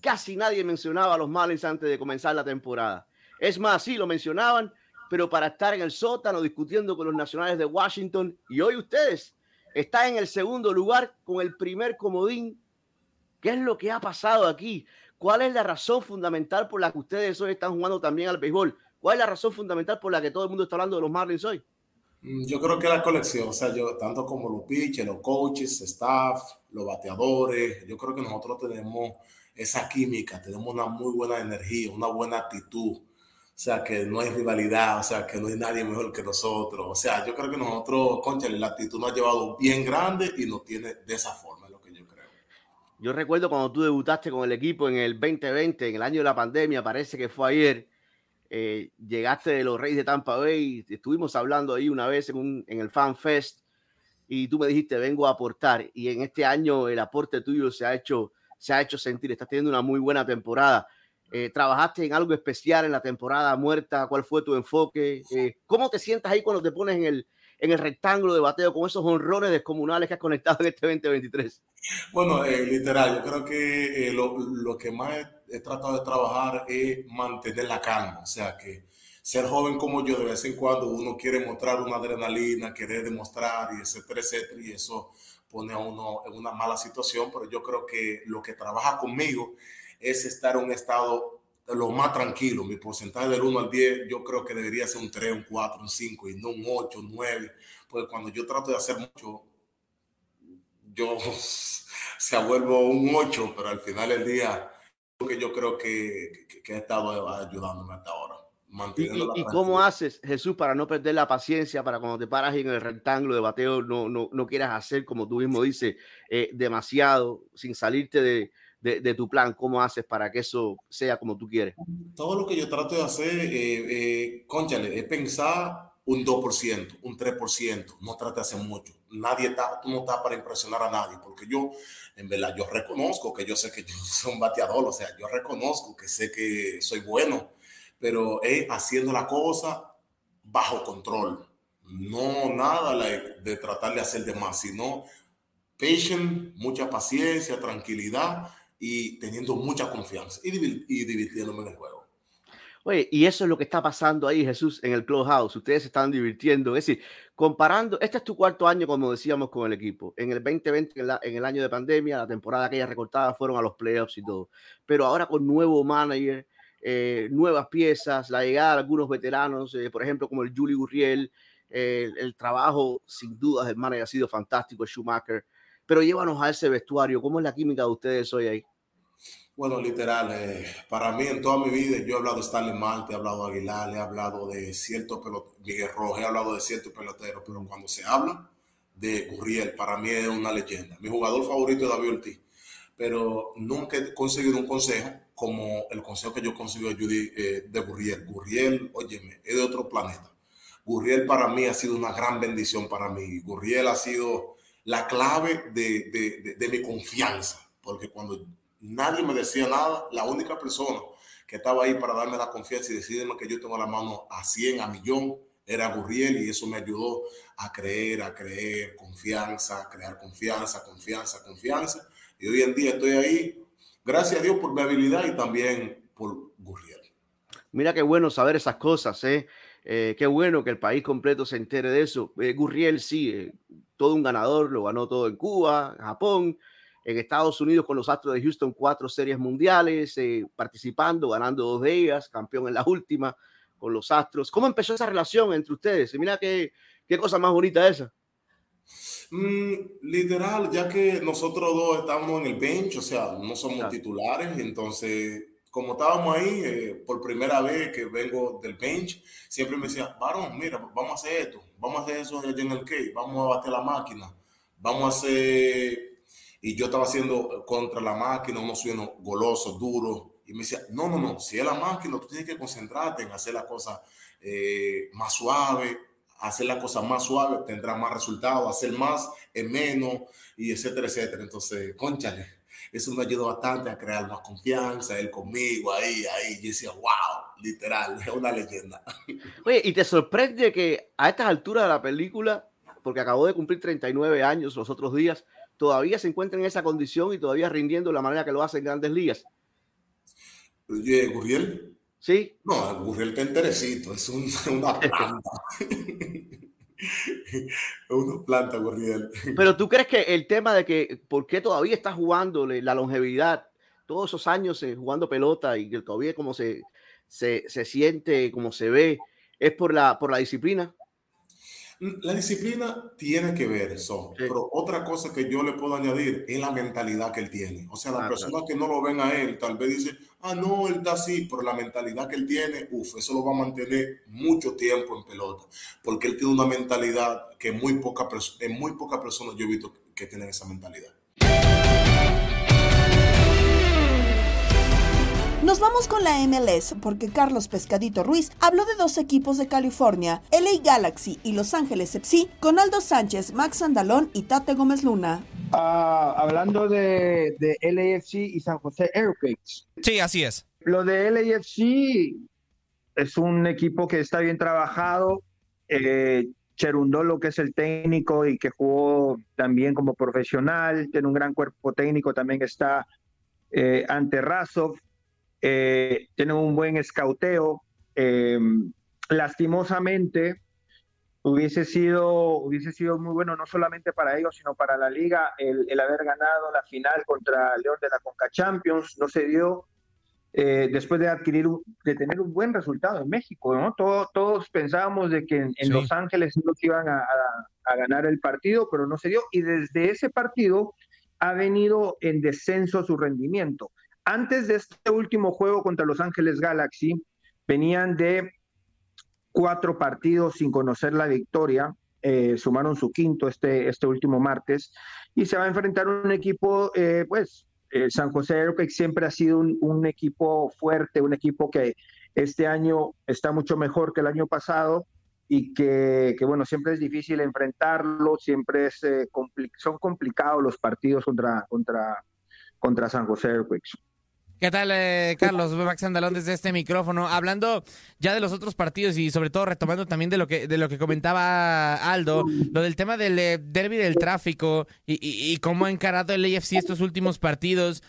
casi nadie mencionaba a los Marlins antes de comenzar la temporada. Es más, sí lo mencionaban, pero para estar en el sótano discutiendo con los nacionales de Washington, y hoy ustedes están en el segundo lugar con el primer comodín. ¿Qué es lo que ha pasado aquí? ¿Cuál es la razón fundamental por la que ustedes hoy están jugando también al béisbol? ¿Cuál es la razón fundamental por la que todo el mundo está hablando de los Marlins hoy? Mm, yo creo que la colección, o sea, yo, tanto como los pitchers, los coaches, staff, los bateadores, yo creo que nosotros tenemos esa química, tenemos una muy buena energía, una buena actitud. O sea, que no hay rivalidad, o sea, que no hay nadie mejor que nosotros. O sea, yo creo que nosotros, concha, la actitud nos ha llevado bien grande y nos tiene de esa forma, es lo que yo creo. Yo recuerdo cuando tú debutaste con el equipo en el 2020, en el año de la pandemia, parece que fue ayer. Eh, llegaste de los Reyes de Tampa Bay, estuvimos hablando ahí una vez en, un, en el Fan Fest y tú me dijiste, vengo a aportar. Y en este año el aporte tuyo se ha hecho, se ha hecho sentir, estás teniendo una muy buena temporada. Eh, ¿Trabajaste en algo especial en la temporada muerta? ¿Cuál fue tu enfoque? Eh, ¿Cómo te sientas ahí cuando te pones en el, en el rectángulo de bateo con esos honrones descomunales que has conectado en este 2023? Bueno, eh, literal, yo creo que eh, lo, que más he, tratado de trabajar es mantener la calma, o sea que ser joven como yo, de vez en cuando uno quiere mostrar una adrenalina, quiere demostrar y etcétera, etcétera, y eso pone a uno en una mala situación, pero yo creo que lo que trabaja conmigo es estar en un estado lo más tranquilo. Mi porcentaje del 1 al 10 yo creo que debería ser un 3, un 4, un 5 y no un 8, un 9. Porque cuando yo trato de hacer mucho, yo se vuelvo un 8, pero al final del día que yo creo que, que, que ha estado ayudándome hasta ahora. ¿Y, y, ¿Y, cómo haces, Jesús, para no perder la paciencia, para cuando te paras en el rectángulo de bateo no, no, no quieras hacer, como tú mismo dices, eh, demasiado, sin salirte de, de, tu plan? ¿Cómo haces para que eso sea como tú quieres? Todo lo que yo trato de hacer, eh, eh, conchale, es pensar un 2%, un 3%, no trate de hacer mucho. Nadie está, tú no estás para impresionar a nadie, porque yo, en verdad, yo reconozco que yo sé que yo soy un bateador, o sea, yo reconozco que sé que soy bueno, pero es haciendo la cosa bajo control. No nada de tratar de hacer de más, sino patient, mucha paciencia, tranquilidad y teniendo mucha confianza y, y divirtiéndome en el juego. Oye, y eso es lo que está pasando ahí, Jesús, en el Clubhouse. Ustedes se están divirtiendo. Es decir, comparando, este es tu cuarto año, como decíamos, con el equipo. En el 2020, en, la, en el año de pandemia, la temporada aquella recortada fueron a los playoffs y todo. Pero ahora con nuevo manager, eh, nuevas piezas, la llegada de algunos veteranos, eh, por ejemplo, como el Juli Gurriel, eh, el trabajo, sin dudas, del manager ha sido fantástico, Schumacher. Pero llévanos a ese vestuario. ¿Cómo es la química de ustedes hoy ahí? Bueno, literal, eh, para mí en toda mi vida yo he hablado de Stanley Marte, he hablado de Aguilar, he hablado de ciertos peloteros, Miguel Rojo, he hablado de ciertos peloteros, pero cuando se habla de Gurriel, para mí es una leyenda. Mi jugador favorito es David Ortiz, pero nunca he conseguido un consejo como el consejo que yo conseguí de, Judy, eh, de Gurriel. Gurriel, óyeme, es de otro planeta. Gurriel para mí ha sido una gran bendición para mí. Gurriel ha sido la clave de, de, de, mi confianza, porque cuando nadie me decía nada. La única persona que estaba ahí para darme la confianza y decirme que yo tengo la mano a 100, a millón, era Gurriel y eso me ayudó a creer, a creer, confianza, a crear confianza, confianza, confianza. Y hoy en día estoy ahí, gracias a Dios por mi habilidad y también por Gurriel. Mira qué bueno saber esas cosas, ¿eh? Eh, qué bueno que el país completo se entere de eso. Eh, Gurriel sí, eh, todo un ganador, lo ganó todo en Cuba, en Japón, en Estados Unidos con los Astros de Houston, cuatro series mundiales, eh, participando, ganando dos de ellas, campeón en la última con los Astros. ¿Cómo empezó esa relación entre ustedes? Y mira qué, qué cosa más bonita esa. Mm, literal, ya que nosotros dos estábamos en el bench, o sea, no somos claro. titulares, entonces, como estábamos ahí eh, por primera vez que vengo del bench, siempre me decía, varón, mira, vamos a hacer esto, vamos a hacer eso en el K, vamos a bater la máquina, vamos a hacer y yo estaba haciendo contra la máquina, uno sueno goloso, duro, y me decía, no, no, no, si es la máquina, tú tienes que concentrarte en hacer la cosa eh, más suave, hacer la cosa más suave, tendrá más resultados, hacer más en menos, y etcétera, etcétera. Entonces, conchale, eso me ayudó bastante a crear más confianza, él conmigo, ahí, ahí. Yo decía, wow, literal, es una leyenda. Oye, ¿y te sorprende que a estas alturas de la película, porque acabó de cumplir 39 años los otros días, todavía se encuentra en esa condición y todavía rindiendo de la manera que lo hace en grandes ligas? Oye, Gurriel. Sí. No, Gurriel está enterecito, es un, una planta. una planta, Gurriel. Pero tú crees que el tema de que por qué todavía está jugando la longevidad, todos esos años eh, jugando pelota y que todavía como se, se, se siente, como se ve, es por la, por la disciplina. La disciplina tiene que ver eso, pero otra cosa que yo le puedo añadir es la mentalidad que él tiene. O sea, las Ah, personas que no lo ven a él, tal vez dicen, ah, no, él está así, pero la mentalidad que él tiene, uff, eso lo va a mantener mucho tiempo en pelota, porque él tiene una mentalidad que muy poca en muy pocas personas yo he visto que tienen esa mentalidad. Nos vamos con la MLS porque Carlos Pescadito Ruiz habló de dos equipos de California, LA Galaxy y Los Ángeles FC, con Aldo Sánchez, Max Andalón y Tate Gómez Luna. Ah, hablando de, de LAFC y San José Earthquakes. Sí, así es. Lo de LAFC es un equipo que está bien trabajado. Eh, Cherundolo, que es el técnico y que jugó también como profesional, tiene un gran cuerpo técnico, también está eh, ante Razov, eh, tiene un buen escauteo. Eh, lastimosamente, hubiese sido, hubiese sido muy bueno no solamente para ellos, sino para la liga el, el haber ganado la final contra León de la Conca Champions. No se dio eh, después de adquirir, un- de tener un buen resultado en México, ¿no? Todo- todos pensábamos de que en, en Sí. Los Ángeles nos iban a, a- a ganar el partido, pero no se dio. Y desde ese partido ha venido en descenso su rendimiento. Antes de este último juego contra Los Ángeles Galaxy, venían de cuatro partidos sin conocer la victoria, eh, sumaron su quinto este, este último martes, y se va a enfrentar un equipo, eh, pues, eh, San José Earthquakes siempre ha sido un, equipo fuerte, un equipo que este año está mucho mejor que el año pasado y que, que, bueno, siempre es difícil enfrentarlo, siempre es, eh, compli- son complicados los partidos contra, contra, contra San José Earthquakes. ¿Qué tal, eh, Carlos? Max Andalón desde este micrófono. Hablando ya de los otros partidos y sobre todo retomando también de lo que, de lo que comentaba Aldo, lo del tema del eh, derby del tráfico y, cómo ha encarado el AFC estos últimos partidos.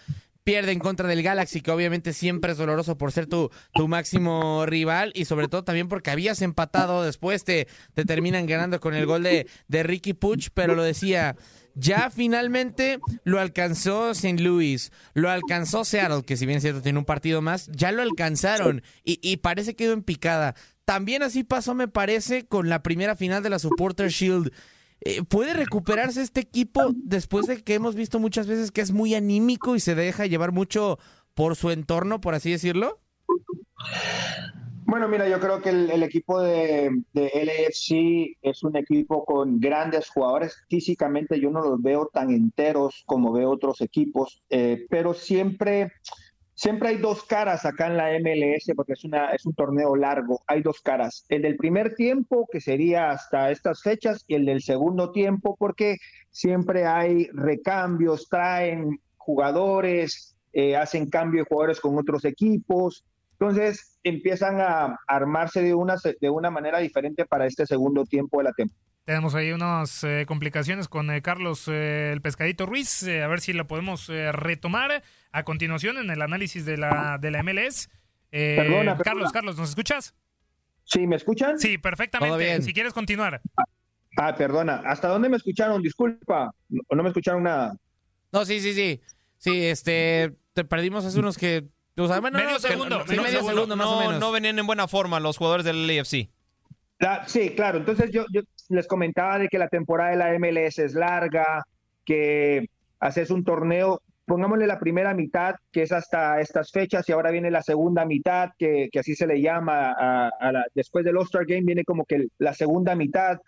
Pierde en contra del Galaxy, que obviamente siempre es doloroso por ser tu, tu máximo rival y sobre todo también porque habías empatado después, te, te terminan ganando con el gol de, de Ricky Puch, pero lo decía, ya finalmente lo alcanzó St. Louis, lo alcanzó Seattle, que si bien es cierto tiene un partido más, ya lo alcanzaron y, parece que quedó en picada. También así pasó, me parece, con la primera final de la Supporter Shield. Eh, ¿Puede recuperarse este equipo después de que hemos visto muchas veces que es muy anímico y se deja llevar mucho por su entorno, por así decirlo? Bueno, mira, yo creo que el, equipo de, de LAFC es un equipo con grandes jugadores. Físicamente yo no los veo tan enteros como veo otros equipos, eh, pero siempre, siempre hay dos caras acá en la MLS porque es, una, es un torneo largo. Hay dos caras. El del primer tiempo, que sería hasta estas fechas, y el del segundo tiempo, porque siempre hay recambios, traen jugadores, eh, hacen cambio de jugadores con otros equipos. Entonces empiezan a armarse de una, de una manera diferente para este segundo tiempo de la temporada. Tenemos ahí unas eh, complicaciones con eh, Carlos eh, el Pescadito Ruiz, eh, a ver si la podemos eh, retomar a continuación en el análisis de la, de la MLS. Eh, Perdona, perdona. Carlos, Carlos, ¿nos escuchas? Sí, ¿me escuchan? Sí, perfectamente. Si quieres continuar. Ah, perdona. ¿Hasta dónde me escucharon? Disculpa. No, no me escucharon nada. No, sí, sí, sí. Sí, este, te perdimos hace unos que... o sea, bueno, Medio no, que- segundo, sí, medio medio segundo. segundo más o No, menos. no venían en buena forma los jugadores del LAFC. La- sí, claro. Entonces yo, yo les comentaba de que la temporada de la MLS es larga, que haces un torneo, pongámosle la primera mitad, que es hasta estas fechas, y ahora viene la segunda mitad, que, que así se le llama, a, a la- después del All-Star Game viene como que la segunda mitad.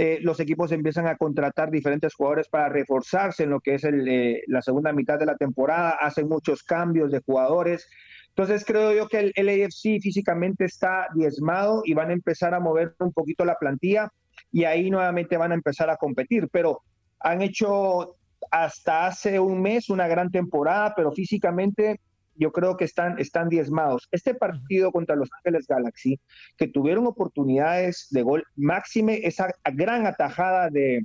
Eh, los equipos empiezan a contratar diferentes jugadores para reforzarse en lo que es el, eh, la segunda mitad de la temporada, hacen muchos cambios de jugadores. Entonces creo yo que el LAFC físicamente está diezmado y van a empezar a mover un poquito la plantilla. y ahí nuevamente van a empezar a competir. Pero han hecho hasta hace un mes una gran temporada, pero físicamente yo creo que están, están diezmados. Este partido contra Los Ángeles Galaxy, que tuvieron oportunidades de gol, máxime esa gran atajada de,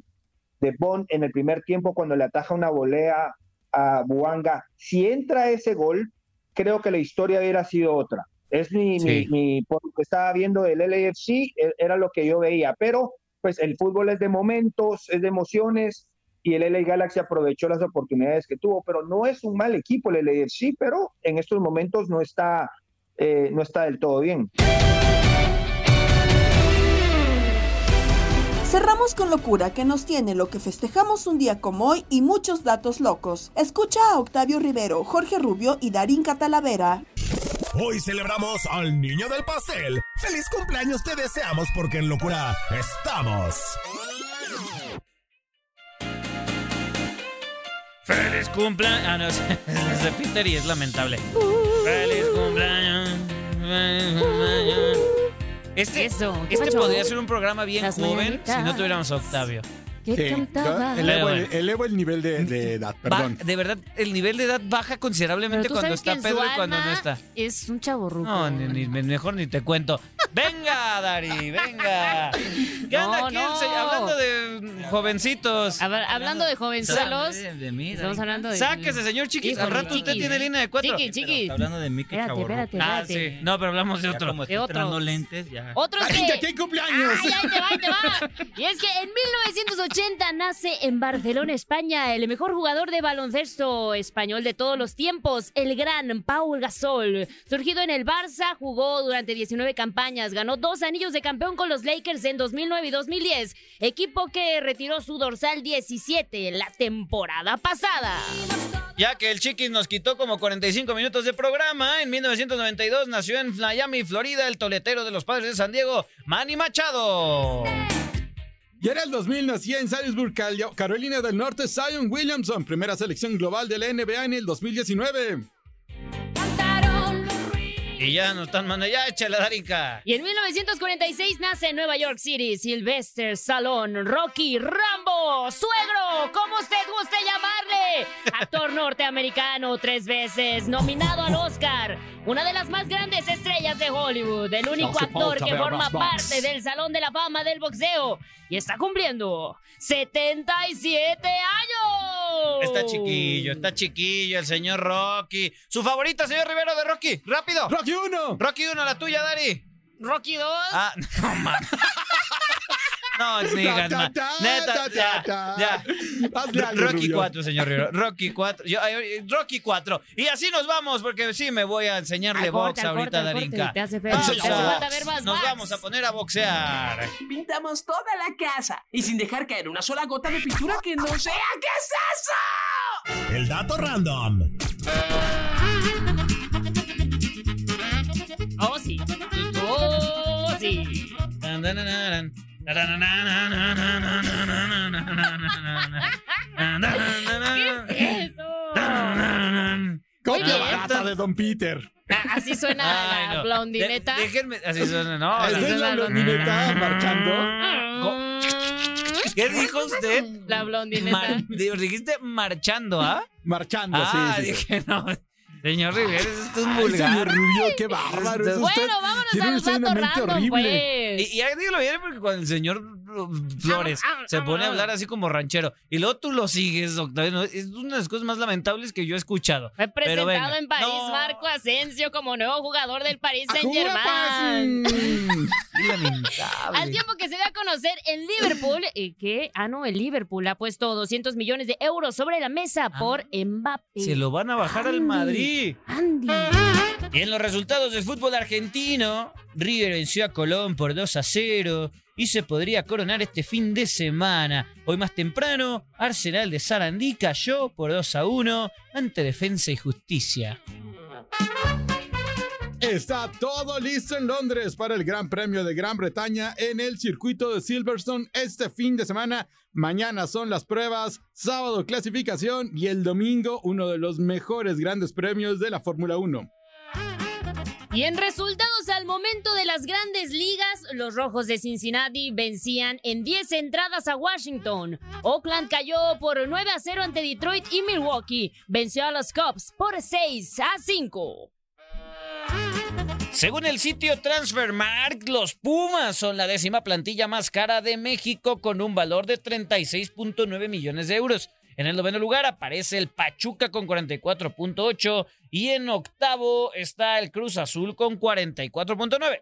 de Bond en el primer tiempo cuando le ataja una volea a Buanga. Si entra ese gol, creo que la historia hubiera sido otra. Es mi, mi, mi, por lo que estaba viendo del LAFC, e- era lo que yo veía, pero pues el fútbol es de momentos, es de emociones, y el LA Galaxy aprovechó las oportunidades que tuvo, pero no es un mal equipo el LAFC, pero en estos momentos no está, eh, no está del todo bien. Cerramos con locura que nos tiene lo que festejamos un día como hoy y muchos datos locos. Escucha a Octavio Rivero, Jorge Rubio y Darín Catalavera. Hoy celebramos al niño del pastel. ¡Feliz cumpleaños te deseamos porque en locura estamos! Feliz cumpleaños. Ah, no, es, de Peter y es lamentable. Feliz cumpleaños. Feliz cumpleaños. Este, Eso, ¿qué este podría ser un programa bien Las joven mañanitas. si no tuviéramos a Octavio. ¿Qué Sí, cantaba? elevo, el, bueno. elevo el nivel de, de edad, Ba- perdón. de verdad, el nivel de edad baja considerablemente cuando está Pedro y cuando no está. Es un chavo No, ni, ni- mejor ni te cuento. ¡Venga, Dari! ¡Venga! ¿Qué anda aquí? no. se- Hablando de jovencitos. hablando de jovenzuelos, De- de mí, estamos hablando de... Sáquese, señor Chiquis. Al rato usted Chiquis. tiene línea de cuatro. Chiqui, chiqui. hablando de mí que Espérate, espérate, Ah, sí. No, pero hablamos de Ya otro. como estoy De otros. lentes, ya. Otros ¡Ay, que... ya que hay cumpleaños! ¡Ay, ahí te va, ahí te va! Y es que en 1980 nace en Barcelona, España, el mejor jugador de baloncesto español de todos los tiempos, el gran Paul Gasol. Surgido en el Barça, jugó durante 19 campañas, ganó dos anillos de campeón con los Lakers en 2009 y 2010, equipo que retiró su dorsal 17 la temporada pasada. Ya que el Chiquis nos quitó como 45 minutos de programa, en 1992 nació en Miami, Florida, el toletero de los padres de San Diego, Manny Machado. Y era el 2000 nacía en Salisbury, Carolina del Norte, Zion Williamson, primera selección global de la NBA en el 2019. Y ya nos están mandando, ya échale, Darinka. Y en 1946 nace en Nueva York City Sylvester Stallone, Rocky Rambo, suegro, como usted guste llamarle. Actor norteamericano, tres veces nominado al Oscar. Una de las más grandes estrellas de Hollywood. El único actor que forma parte del Salón de la Fama del Boxeo. Y está cumpliendo 77 años. Está chiquillo, está chiquillo el señor Rocky. ¿Su favorita, señor Rivero de Rocky? ¡Rápido! ¡Rocky 1! ¡Rocky 1, la tuya, Dari! Rocky 2. Ah, no, man. No, ta, Neta, ta, ya, ta. ya. Rocky Rubio. 4, señor Rivero. Rocky 4. Yo, ay, Rocky 4. Y así nos vamos, porque sí me voy a enseñarle box ahorita a corte, al corte. Darinka. Te hace falta- Vamos te hace a- falta ver más Nos box. vamos a poner a boxear. Pintamos toda la casa y sin dejar caer una sola gota de pintura que no sea. ¿Qué es eso? El dato random. Oh, sí. ¿Qué es eso? Copia barata de Don Peter. Ah, Así suena Ay, la no. blondineta. De- déjenme, así suena, no. ¿Es así la suena- blondineta marchando? ¿Qué dijo usted? La blondineta. Mar- dijiste marchando, ¿ah? Marchando, sí, Ah, sí, sí. dije, no. Señor Rivera, esto es vulgar. señor Rubio, qué bárbaro. Bueno, vámonos Tiene al usted dato una mente random, horrible. pues. Y, y dígalo bien porque cuando el señor Flores Ah, se pone a hablar así como ranchero y luego tú lo sigues, Octavio, es una de las cosas más lamentables que yo he escuchado. Fue presentado en París No. Marco Asensio como nuevo jugador del Paris Saint ¡Ajuda, Germain. Lamentable. Al tiempo que se da a conocer en Liverpool, eh, que, ah no, el Liverpool ha puesto 200 millones de euros sobre la mesa por Mbappé. Se lo van a bajar al Madrid. Andy. Y en los resultados del fútbol argentino, River venció a Colón por 2 a 0 y se podría coronar este fin de semana. Hoy más temprano, Arsenal de Sarandí cayó por 2 a 1 ante Defensa y Justicia. Está todo listo en Londres para el Gran Premio de Gran Bretaña en el circuito de Silverstone este fin de semana. Mañana son las pruebas, sábado clasificación y el domingo uno de los mejores grandes premios de la Fórmula 1. Y en resultados al momento de las grandes ligas, los Rojos de Cincinnati vencían en 10 entradas a Washington. Oakland cayó por 9 a 0 ante Detroit y Milwaukee venció a los Cubs por 6 a 5. Según el sitio Transfermarkt, los Pumas son la décima plantilla más cara de México con un valor de 36.9 millones de euros. En el noveno lugar aparece el Pachuca con 44.8 y en octavo está el Cruz Azul con 44.9.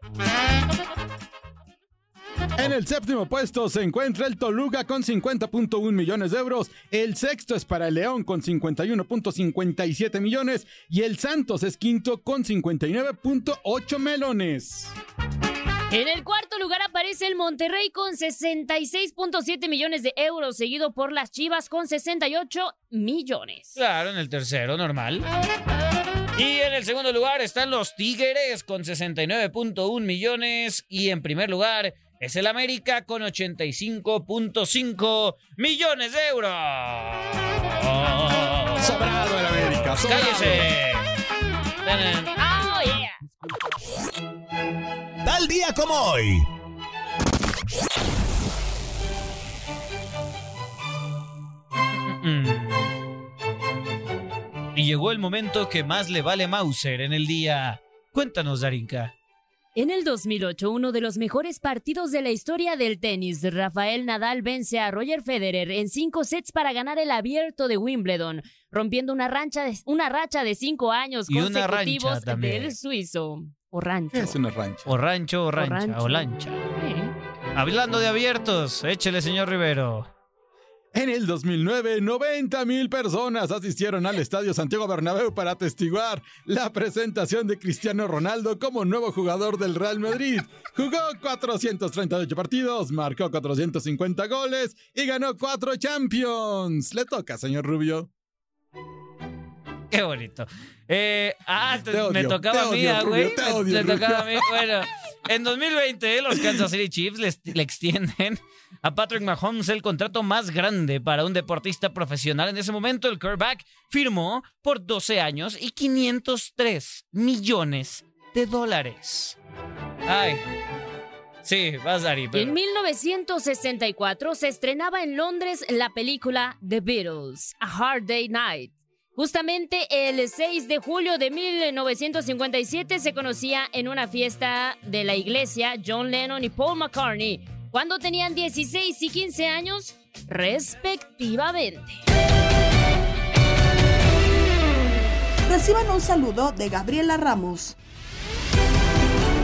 En el séptimo puesto se encuentra el Toluca con 50.1 millones de euros. El sexto es para el León con 51.57 millones. Y el Santos es quinto con 59.8 melones. En el cuarto lugar aparece el Monterrey con 66.7 millones de euros, seguido por las Chivas con 68 millones. Claro, en el tercero, normal. Y en el segundo lugar están los Tigres con 69.1 millones. Y en primer lugar es el América con 85.5 millones de euros. Sobrado el América, sobrado. ¡Cállese! Oh, yeah. Tal día como hoy. Y llegó el momento que más le vale Mauser en el día. Cuéntanos, Darinka. En el 2008, uno de los mejores partidos de la historia del tenis, Rafael Nadal vence a Roger Federer en cinco sets para ganar el abierto de Wimbledon, rompiendo una, rancha de, una racha de cinco años Y una consecutivos del suizo. O rancho. ¿Qué es una rancha? O rancho, o rancha, rancho. o lancha. Eh. Hablando de abiertos, échele, señor Rivero. En el 2009, 90 mil personas asistieron al Estadio Santiago Bernabéu para atestiguar la presentación de Cristiano Ronaldo como nuevo jugador del Real Madrid. Jugó 438 partidos, marcó 450 goles y ganó 4 Champions. Le toca, señor Rubio. Qué bonito. Eh, ah, te- Te odio, me tocaba te a mí, güey. Me- tocaba a mí. Bueno, en 2020 los Kansas City Chiefs les- le extienden a Patrick Mahomes el contrato más grande para un deportista profesional. En ese momento el quarterback firmó por 12 años y 503 millones de dólares. Ay. Sí, vas, Dari. pero- En 1964 se estrenaba en Londres la película The Beatles, A Hard Day Night. Justamente el 6 de julio de 1957 se conocía en una fiesta de la iglesia John Lennon y Paul McCartney, cuando tenían 16 y 15 años respectivamente. Reciban un saludo de Gabriela Ramos.